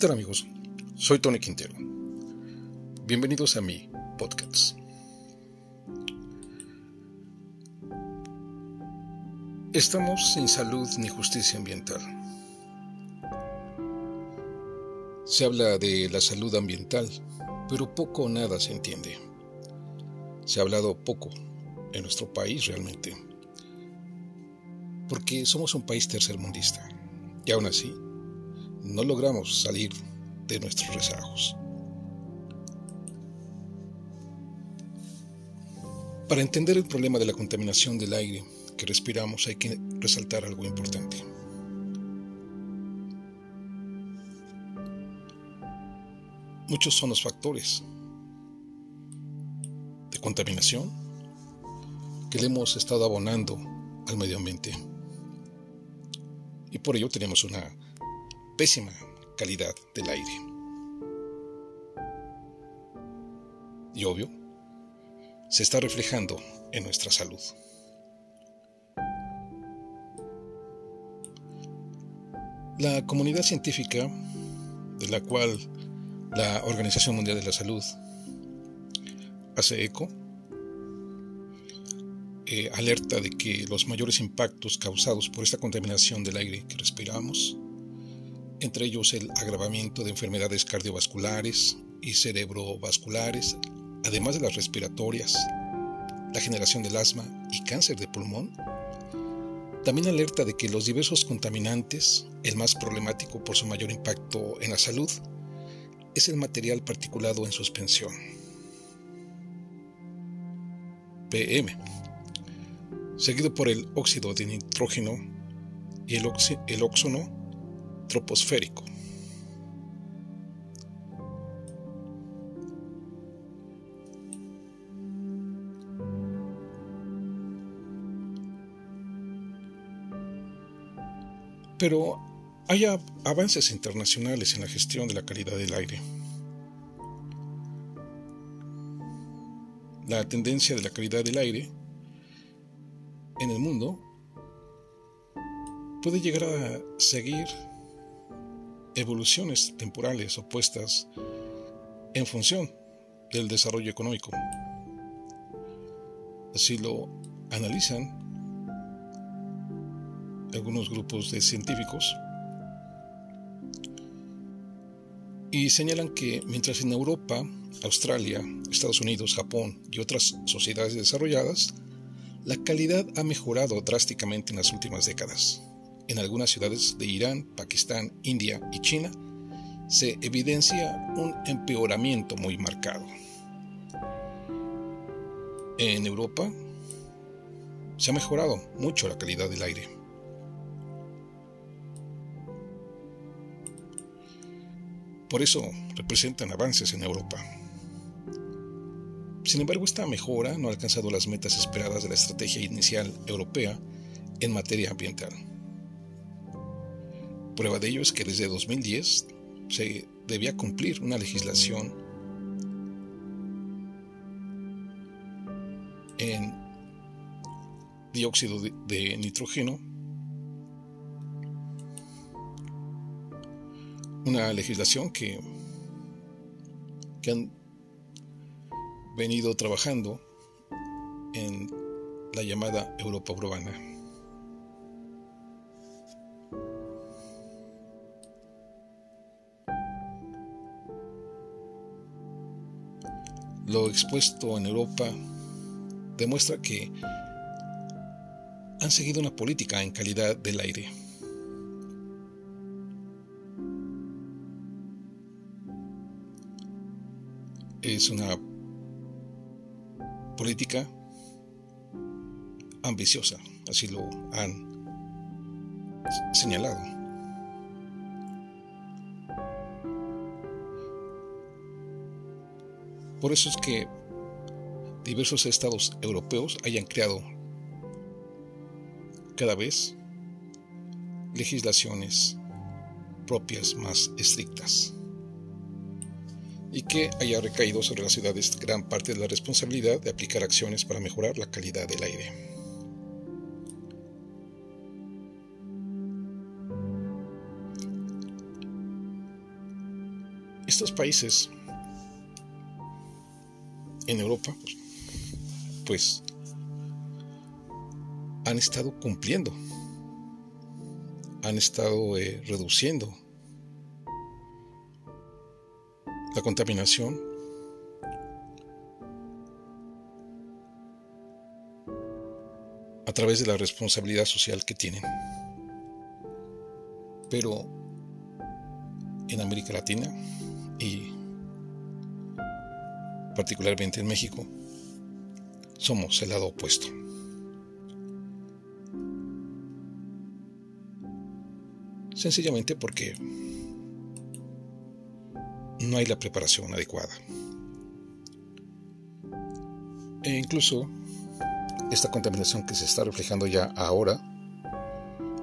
tal amigos? Soy Tony Quintero. Bienvenidos a mi podcast. Estamos sin salud ni justicia ambiental. Se habla de la salud ambiental, pero poco o nada se entiende. Se ha hablado poco en nuestro país realmente, porque somos un país tercermundista y aún así no logramos salir de nuestros rezagos. Para entender el problema de la contaminación del aire que respiramos hay que resaltar algo importante. Muchos son los factores de contaminación que le hemos estado abonando al medio ambiente. Y por ello tenemos una pésima calidad del aire. Y obvio, se está reflejando en nuestra salud. La comunidad científica, de la cual la Organización Mundial de la Salud hace eco, eh, alerta de que los mayores impactos causados por esta contaminación del aire que respiramos, entre ellos el agravamiento de enfermedades cardiovasculares y cerebrovasculares, además de las respiratorias, la generación del asma y cáncer de pulmón, también alerta de que los diversos contaminantes, el más problemático por su mayor impacto en la salud, es el material particulado en suspensión. PM, seguido por el óxido de nitrógeno y el, el óxono troposférico. Pero hay avances internacionales en la gestión de la calidad del aire. La tendencia de la calidad del aire en el mundo puede llegar a seguir evoluciones temporales opuestas en función del desarrollo económico. Así lo analizan algunos grupos de científicos y señalan que mientras en Europa, Australia, Estados Unidos, Japón y otras sociedades desarrolladas, la calidad ha mejorado drásticamente en las últimas décadas. En algunas ciudades de Irán, Pakistán, India y China se evidencia un empeoramiento muy marcado. En Europa se ha mejorado mucho la calidad del aire. Por eso representan avances en Europa. Sin embargo, esta mejora no ha alcanzado las metas esperadas de la estrategia inicial europea en materia ambiental. Prueba de ello es que desde 2010 se debía cumplir una legislación en dióxido de, nitrógeno una legislación que, que han venido trabajando en la llamada Europa urbana. Lo expuesto en Europa demuestra que han seguido una política en calidad del aire. es una política ambiciosa, así lo han señalado. Por eso es que diversos estados europeos hayan creado cada vez legislaciones propias más estrictas y que haya recaído sobre las ciudades gran parte de la responsabilidad de aplicar acciones para mejorar la calidad del aire. estos países en Europa, pues han estado cumpliendo, han estado eh, reduciendo la contaminación a través de la responsabilidad social que tienen. Pero en América Latina y particularmente en México, somos el lado opuesto. Sencillamente porque no hay la preparación adecuada. E incluso esta contaminación que se está reflejando ya ahora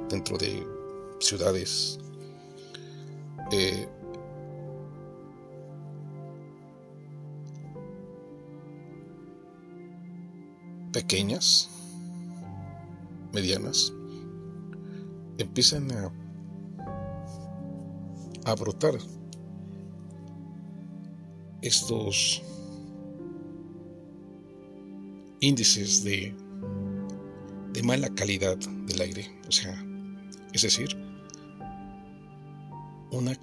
dentro de ciudades eh, pequeñas, medianas, empiezan a, brotar estos índices de, de mala calidad del aire. O sea, es decir, una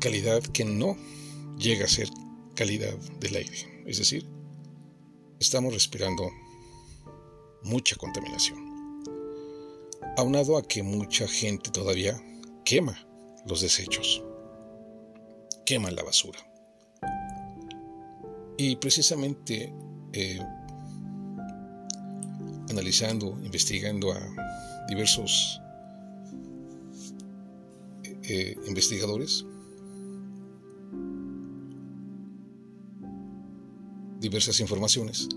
calidad que no llega a ser calidad del aire. Es decir, estamos respirando mucha contaminación. Aunado a que mucha gente todavía quema los desechos, quema la basura. Y precisamente eh, analizando, investigando a diversos eh, investigadores, diversas informaciones,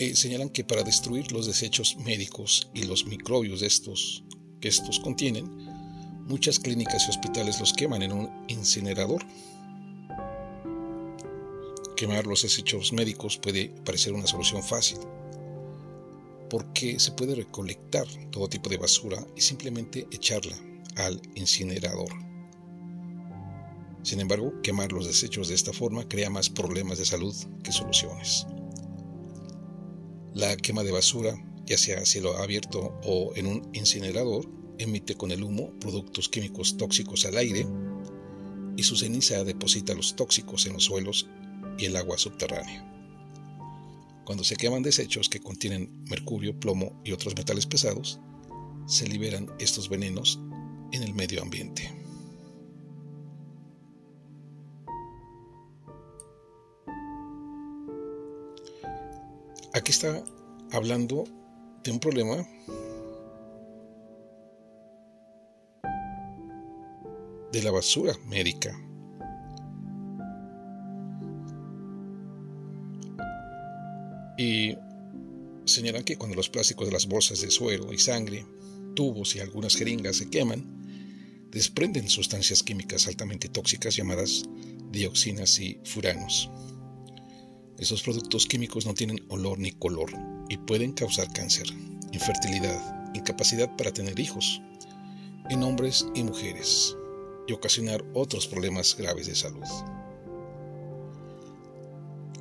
eh, señalan que para destruir los desechos médicos y los microbios de estos, que estos contienen, muchas clínicas y hospitales los queman en un incinerador. Quemar los desechos médicos puede parecer una solución fácil, porque se puede recolectar todo tipo de basura y simplemente echarla al incinerador. Sin embargo, quemar los desechos de esta forma crea más problemas de salud que soluciones. La quema de basura, ya sea a cielo abierto o en un incinerador, emite con el humo productos químicos tóxicos al aire y su ceniza deposita los tóxicos en los suelos y el agua subterránea. Cuando se queman desechos que contienen mercurio, plomo y otros metales pesados, se liberan estos venenos en el medio ambiente. Aquí está hablando de un problema de la basura médica. Y señalan que cuando los plásticos de las bolsas de suero y sangre, tubos y algunas jeringas se queman, desprenden sustancias químicas altamente tóxicas llamadas dioxinas y furanos. Esos productos químicos no tienen olor ni color y pueden causar cáncer, infertilidad, incapacidad para tener hijos en hombres y mujeres y ocasionar otros problemas graves de salud.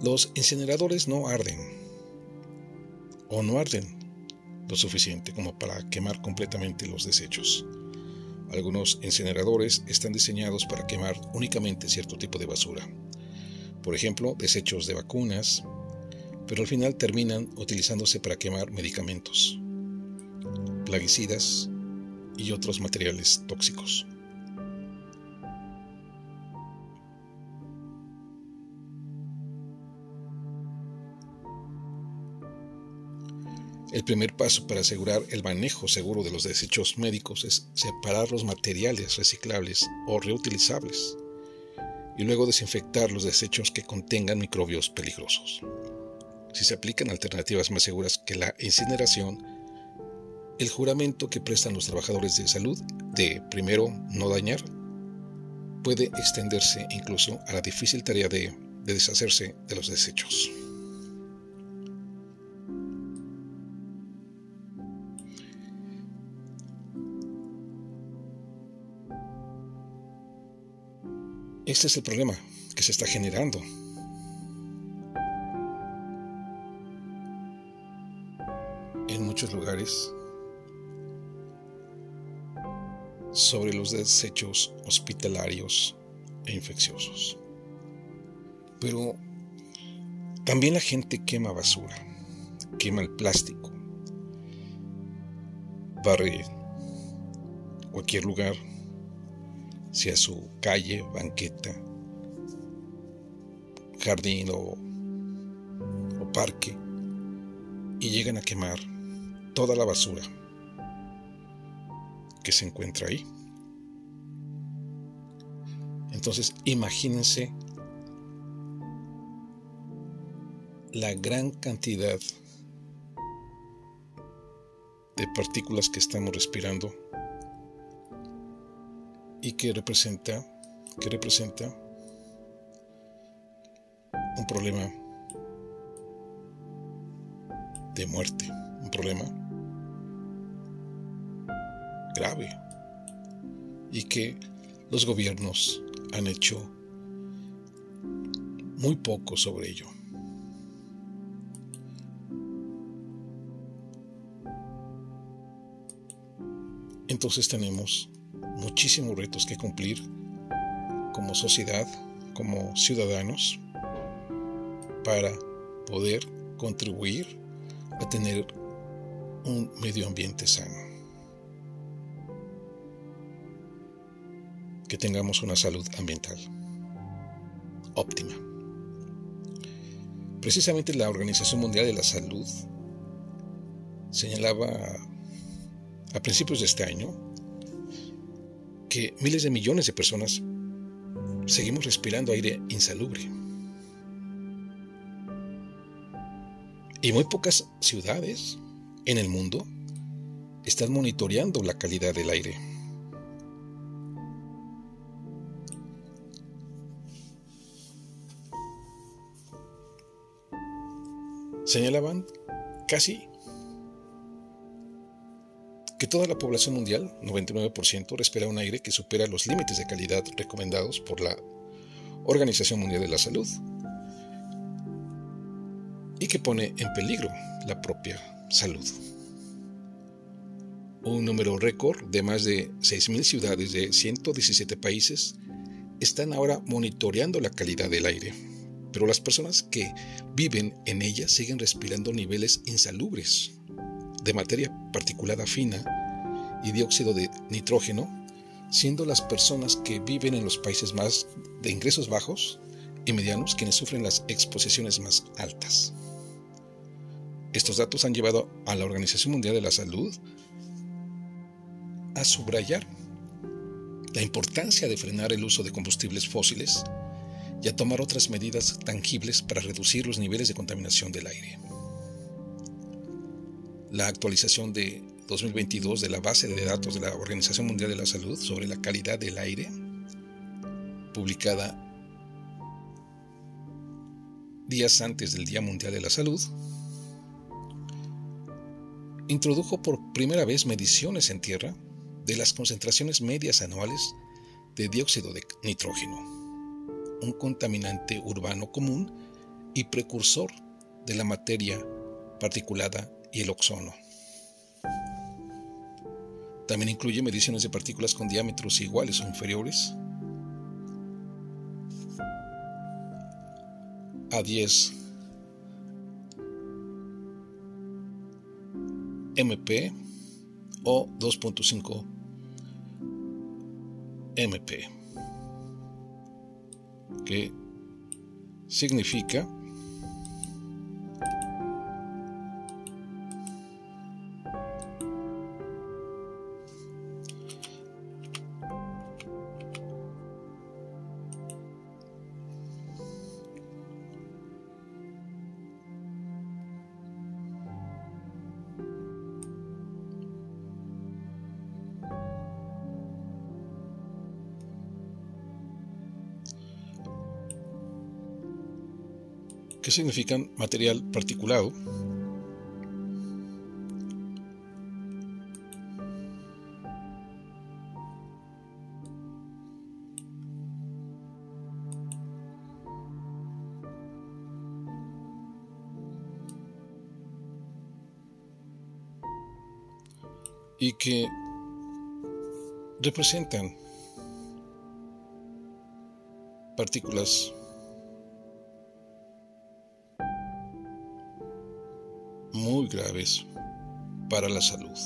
Los incineradores no arden o no arden lo suficiente como para quemar completamente los desechos. Algunos incineradores están diseñados para quemar únicamente cierto tipo de basura, por ejemplo, desechos de vacunas, pero al final terminan utilizándose para quemar medicamentos, plaguicidas y otros materiales tóxicos. El primer paso para asegurar el manejo seguro de los desechos médicos es separar los materiales reciclables o reutilizables y luego desinfectar los desechos que contengan microbios peligrosos. Si se aplican alternativas más seguras que la incineración, el juramento que prestan los trabajadores de salud de primero no dañar puede extenderse incluso a la difícil tarea de, de deshacerse de los desechos. Este es el problema que se está generando. En muchos lugares sobre los desechos hospitalarios e infecciosos. Pero también la gente quema basura, quema el plástico, barre cualquier lugar, sea su calle, banqueta, jardín o, o parque, y llegan a quemar toda la basura que se encuentra ahí. Entonces, imagínense la gran cantidad de partículas que estamos respirando y que representa que representa un problema de muerte, un problema grave y que los gobiernos han hecho muy poco sobre ello. Entonces tenemos muchísimos retos que cumplir como sociedad, como ciudadanos, para poder contribuir a tener un medio ambiente sano. que tengamos una salud ambiental óptima. Precisamente la Organización Mundial de la Salud señalaba a principios de este año que miles de millones de personas seguimos respirando aire insalubre. Y muy pocas ciudades en el mundo están monitoreando la calidad del aire. señalaban casi que toda la población mundial, 99%, respira un aire que supera los límites de calidad recomendados por la Organización Mundial de la Salud y que pone en peligro la propia salud. Un número récord de más de 6.000 ciudades de 117 países están ahora monitoreando la calidad del aire pero las personas que viven en ella siguen respirando niveles insalubres de materia particulada fina y dióxido de nitrógeno, siendo las personas que viven en los países más de ingresos bajos y medianos quienes sufren las exposiciones más altas. Estos datos han llevado a la Organización Mundial de la Salud a subrayar la importancia de frenar el uso de combustibles fósiles y a tomar otras medidas tangibles para reducir los niveles de contaminación del aire. La actualización de 2022 de la base de datos de la Organización Mundial de la Salud sobre la calidad del aire, publicada días antes del Día Mundial de la Salud, introdujo por primera vez mediciones en tierra de las concentraciones medias anuales de dióxido de nitrógeno un contaminante urbano común y precursor de la materia particulada y el ozono. También incluye mediciones de partículas con diámetros iguales o inferiores a 10 MP o 2.5 MP que significa que significan material particulado, y que representan partículas muy graves para la salud.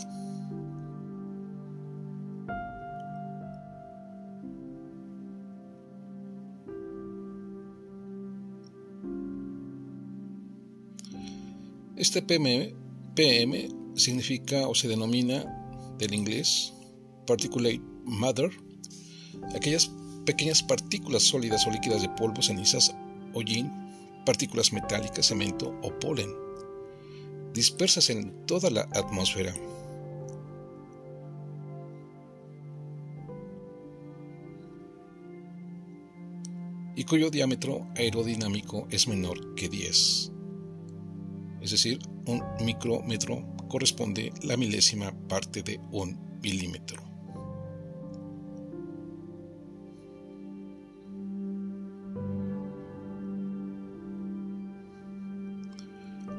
Este PM, PM significa o se denomina del inglés particulate matter, aquellas pequeñas partículas sólidas o líquidas de polvo, cenizas, hollín, partículas metálicas, cemento o polen, dispersas en toda la atmósfera. y cuyo diámetro aerodinámico es menor que 10 es decir, un micrómetro corresponde la milésima parte de un milímetro.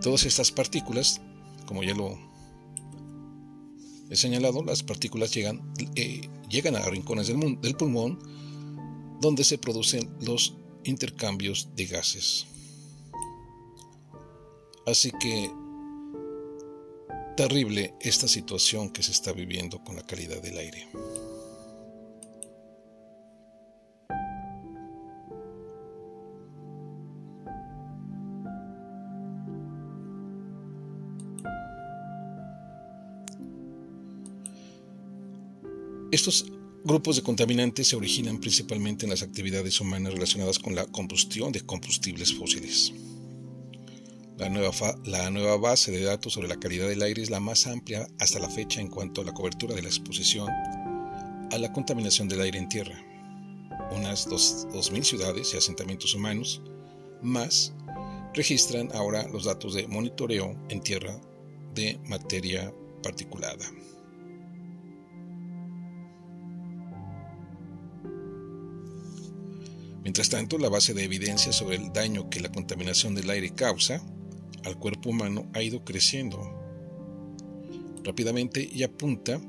Todas estas partículas, como ya lo he señalado, las partículas llegan, eh, llegan a rincones del, del pulmón donde se producen los intercambios de gases. Así que terrible esta situación que se está viviendo con la calidad del aire. Estos grupos de contaminantes se originan principalmente en las actividades humanas relacionadas con la combustión de combustibles fósiles. La nueva, base de datos sobre la calidad del aire es la más amplia hasta la fecha en cuanto a la cobertura de la exposición a la contaminación del aire en tierra. Unas 2.000 ciudades y asentamientos humanos más registran ahora los datos de monitoreo en tierra de materia particulada. Mientras tanto, la base de evidencia sobre el daño que la contaminación del aire causa al cuerpo humano ha ido creciendo rápidamente y apunta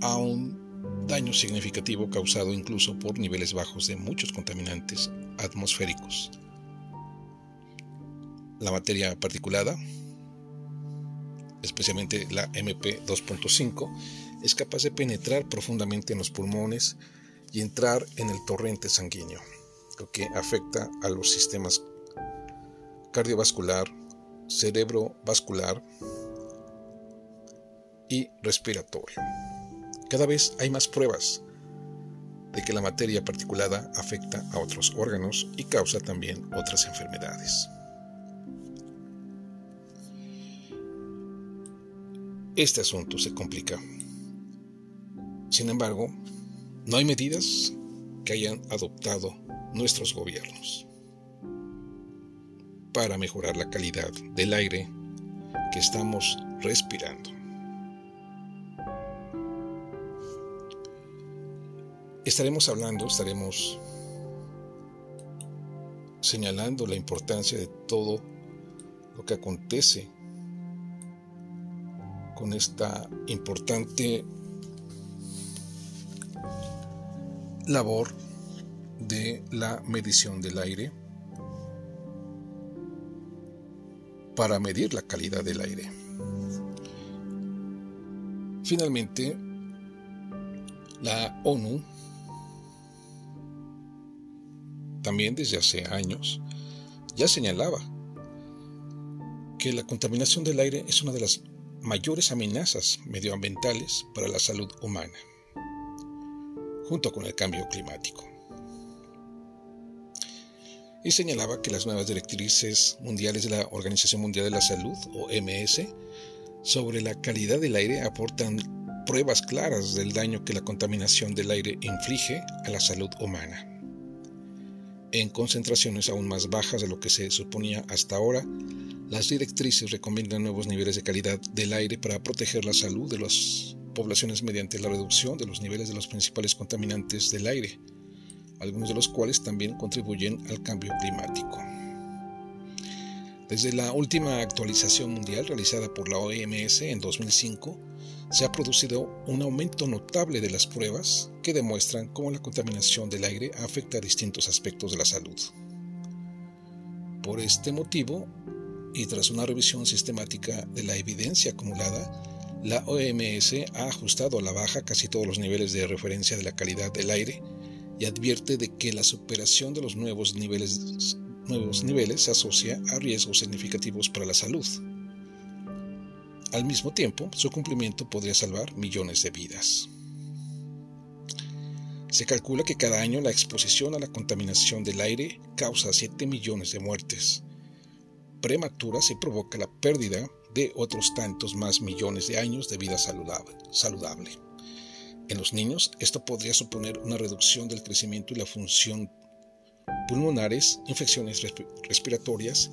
a un daño significativo causado incluso por niveles bajos de muchos contaminantes atmosféricos. La materia particulada, especialmente la MP2.5, es capaz de penetrar profundamente en los pulmones y entrar en el torrente sanguíneo, lo que afecta a los sistemas cardiovascular, cerebrovascular y respiratorio. Cada vez hay más pruebas de que la materia particulada afecta a otros órganos y causa también otras enfermedades. Este asunto se complica. Sin embargo, no hay medidas que hayan adoptado nuestros gobiernos para mejorar la calidad del aire que estamos respirando. Estaremos hablando, estaremos señalando la importancia de todo lo que acontece con esta importante labor de la medición del aire para medir la calidad del aire. Finalmente, la ONU, también desde hace años, ya señalaba que la contaminación del aire es una de las mayores amenazas medioambientales para la salud humana, junto con el cambio climático y señalaba que las nuevas directrices mundiales de la Organización Mundial de la Salud, OMS, sobre la calidad del aire aportan pruebas claras del daño que la contaminación del aire inflige a la salud humana. En concentraciones aún más bajas de lo que se suponía hasta ahora, las directrices recomiendan nuevos niveles de calidad del aire para proteger la salud de las poblaciones mediante la reducción de los niveles de los principales contaminantes del aire, algunos de los cuales también contribuyen al cambio climático. Desde la última actualización mundial realizada por la OMS en 2005, se ha producido un aumento notable de las pruebas que demuestran cómo la contaminación del aire afecta a distintos aspectos de la salud. Por este motivo, y tras una revisión sistemática de la evidencia acumulada, la OMS ha ajustado a la baja casi todos los niveles de referencia de la calidad del aire y advierte de que la superación de los nuevos niveles, nuevos niveles se asocia a riesgos significativos para la salud. Al mismo tiempo, su cumplimiento podría salvar millones de vidas. Se calcula que cada año la exposición a la contaminación del aire causa 7 millones de muertes prematuras y provoca la pérdida de otros tantos más millones de años de vida saludable. En los niños, esto podría suponer una reducción del crecimiento y la función pulmonares, infecciones respiratorias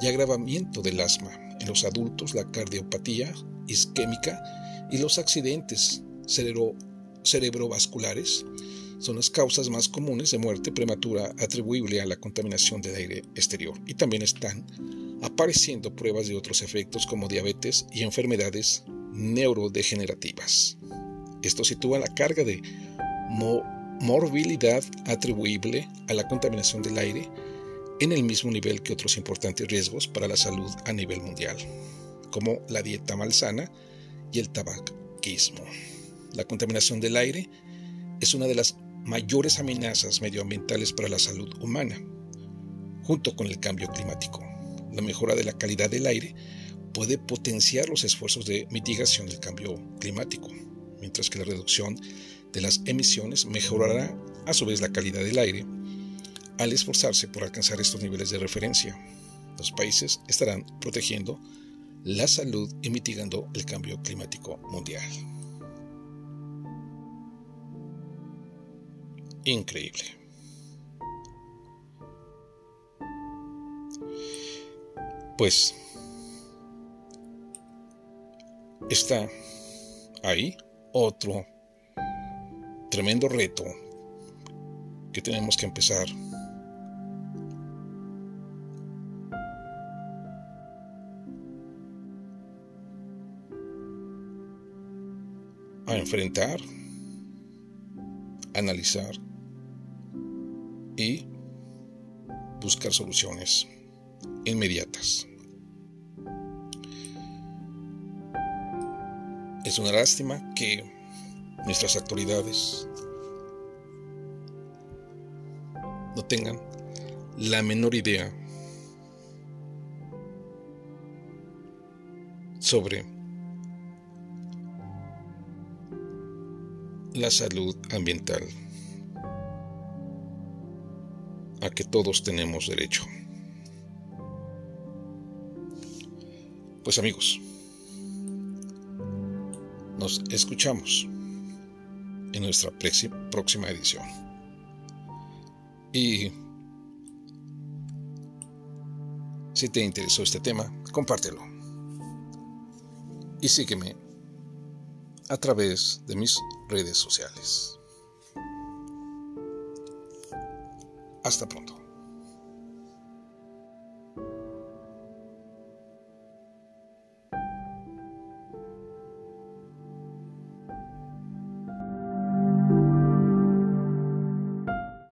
y agravamiento del asma. En los adultos, la cardiopatía isquémica y los accidentes cerebrovasculares son las causas más comunes de muerte prematura atribuible a la contaminación del aire exterior y también están apareciendo pruebas de otros efectos como diabetes y enfermedades neurodegenerativas. Esto sitúa la carga de morbilidad atribuible a la contaminación del aire en el mismo nivel que otros importantes riesgos para la salud a nivel mundial, como la dieta malsana y el tabaquismo. La contaminación del aire es una de las mayores amenazas medioambientales para la salud humana, junto con el cambio climático. La mejora de la calidad del aire puede potenciar los esfuerzos de mitigación del cambio climático, mientras que la reducción de las emisiones mejorará a su vez la calidad del aire al esforzarse por alcanzar estos niveles de referencia, los países estarán protegiendo la salud y mitigando el cambio climático mundial. Increíble. Pues está ahí otro tremendo reto que tenemos que empezar a enfrentar, analizar y buscar soluciones inmediatas. Es una lástima que nuestras autoridades no tengan la menor idea sobre la salud ambiental a que todos tenemos derecho. Pues amigos, nos escuchamos en nuestra próxima edición. Y si te interesó este tema, compártelo. Y sígueme a través de mis redes sociales. Hasta pronto.